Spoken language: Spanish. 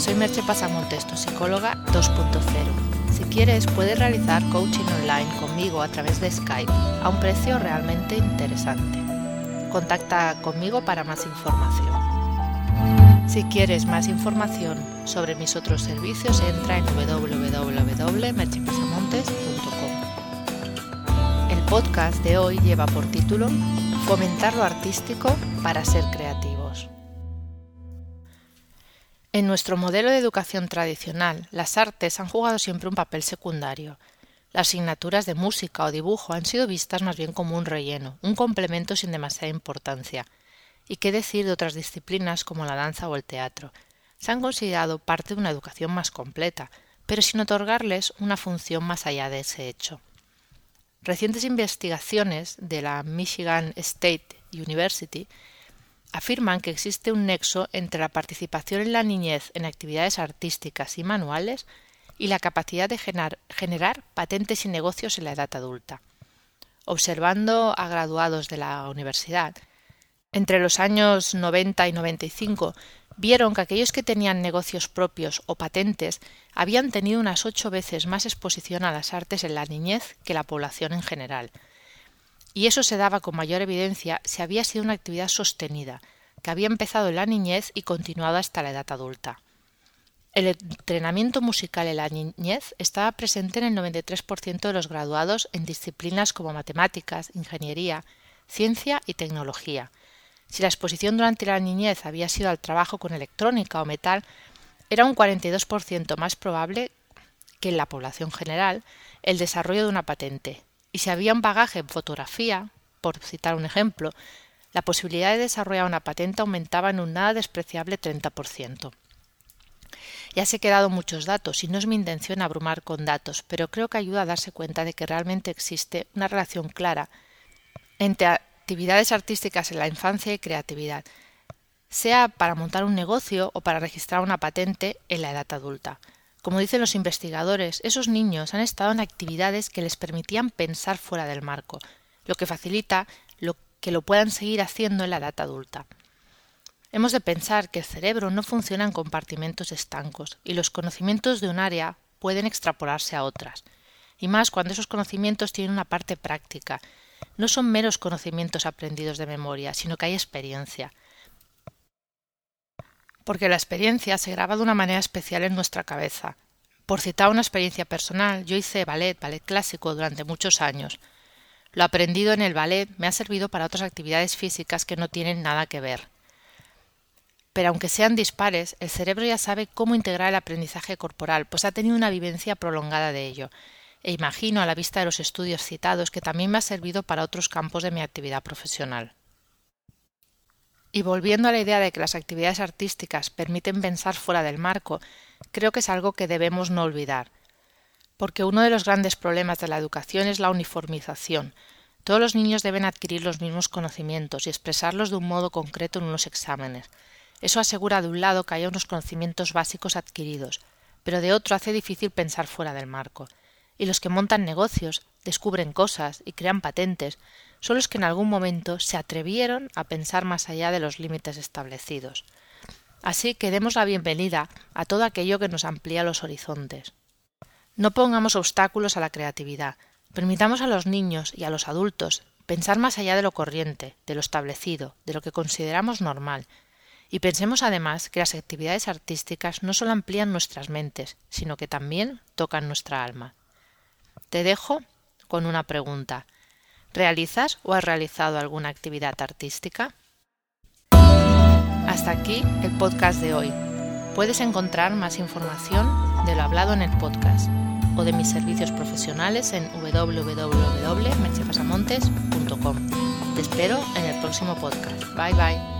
soy Merche Pasamontes, psicóloga 2.0. Si quieres, puedes realizar coaching online conmigo a través de Skype a un precio realmente interesante. Contacta conmigo para más información. Si quieres más información sobre mis otros servicios, entra en www.merchepasamontes.com. El podcast de hoy lleva por título Fomentar lo artístico para ser creativos. En nuestro modelo de educación tradicional, las artes han jugado siempre un papel secundario. Las asignaturas de música o dibujo han sido vistas más bien como un relleno, un complemento sin demasiada importancia. ¿Y qué decir de otras disciplinas como la danza o el teatro? Se han considerado parte de una educación más completa, pero sin otorgarles una función más allá de ese hecho. Recientes investigaciones de la Michigan State University afirman que existe un nexo entre la participación en la niñez en actividades artísticas y manuales y la capacidad de generar, patentes y negocios en la edad adulta. Observando a graduados de la universidad, entre los años 90 y 95 vieron que aquellos que tenían negocios propios o patentes habían tenido unas ocho veces más exposición a las artes en la niñez que la población en general, y eso se daba con mayor evidencia si había sido una actividad sostenida, que había empezado en la niñez y continuado hasta la edad adulta. El entrenamiento musical en la niñez estaba presente en el 93% de los graduados en disciplinas como matemáticas, ingeniería, ciencia y tecnología. Si la exposición durante la niñez había sido al trabajo con electrónica o metal, era un 42% más probable que en la población general el desarrollo de una patente, y si había un bagaje en fotografía, por citar un ejemplo, la posibilidad de desarrollar una patente aumentaba en un nada despreciable 30%. Ya se he quedado muchos datos y no es mi intención abrumar con datos, pero creo que ayuda a darse cuenta de que realmente existe una relación clara entre actividades artísticas en la infancia y creatividad, sea para montar un negocio o para registrar una patente en la edad adulta. Como dicen los investigadores, esos niños han estado en actividades que les permitían pensar fuera del marco, lo que facilita lo que lo puedan seguir haciendo en la edad adulta. Hemos de pensar que el cerebro no funciona en compartimentos estancos y los conocimientos de un área pueden extrapolarse a otras, y más cuando esos conocimientos tienen una parte práctica. No son meros conocimientos aprendidos de memoria, sino que hay experiencia, porque la experiencia se graba de una manera especial en nuestra cabeza. Por citar una experiencia personal, yo hice ballet, ballet clásico durante muchos años. Lo aprendido en el ballet me ha servido para otras actividades físicas que no tienen nada que ver. Pero aunque sean dispares, el cerebro ya sabe cómo integrar el aprendizaje corporal, pues ha tenido una vivencia prolongada de ello, e imagino a la vista de los estudios citados que también me ha servido para otros campos de mi actividad profesional. Y volviendo a la idea de que las actividades artísticas permiten pensar fuera del marco, creo que es algo que debemos no olvidar. Porque uno de los grandes problemas de la educación es la uniformización. Todos los niños deben adquirir los mismos conocimientos y expresarlos de un modo concreto en unos exámenes. Eso asegura de un lado que haya unos conocimientos básicos adquiridos, pero de otro hace difícil pensar fuera del marco. Y los que montan negocios, descubren cosas y crean patentes, son los que en algún momento se atrevieron a pensar más allá de los límites establecidos. Así que demos la bienvenida a todo aquello que nos amplía los horizontes. No pongamos obstáculos a la creatividad, permitamos a los niños y a los adultos pensar más allá de lo corriente, de lo establecido, de lo que consideramos normal, y pensemos además que las actividades artísticas no solo amplían nuestras mentes, sino que también tocan nuestra alma. Te dejo con una pregunta. ¿Realizas o has realizado alguna actividad artística? Hasta aquí el podcast de hoy. Puedes encontrar más información de lo hablado en el podcast o de mis servicios profesionales en www.merchepasamontes.com. Te espero en el próximo podcast. Bye bye.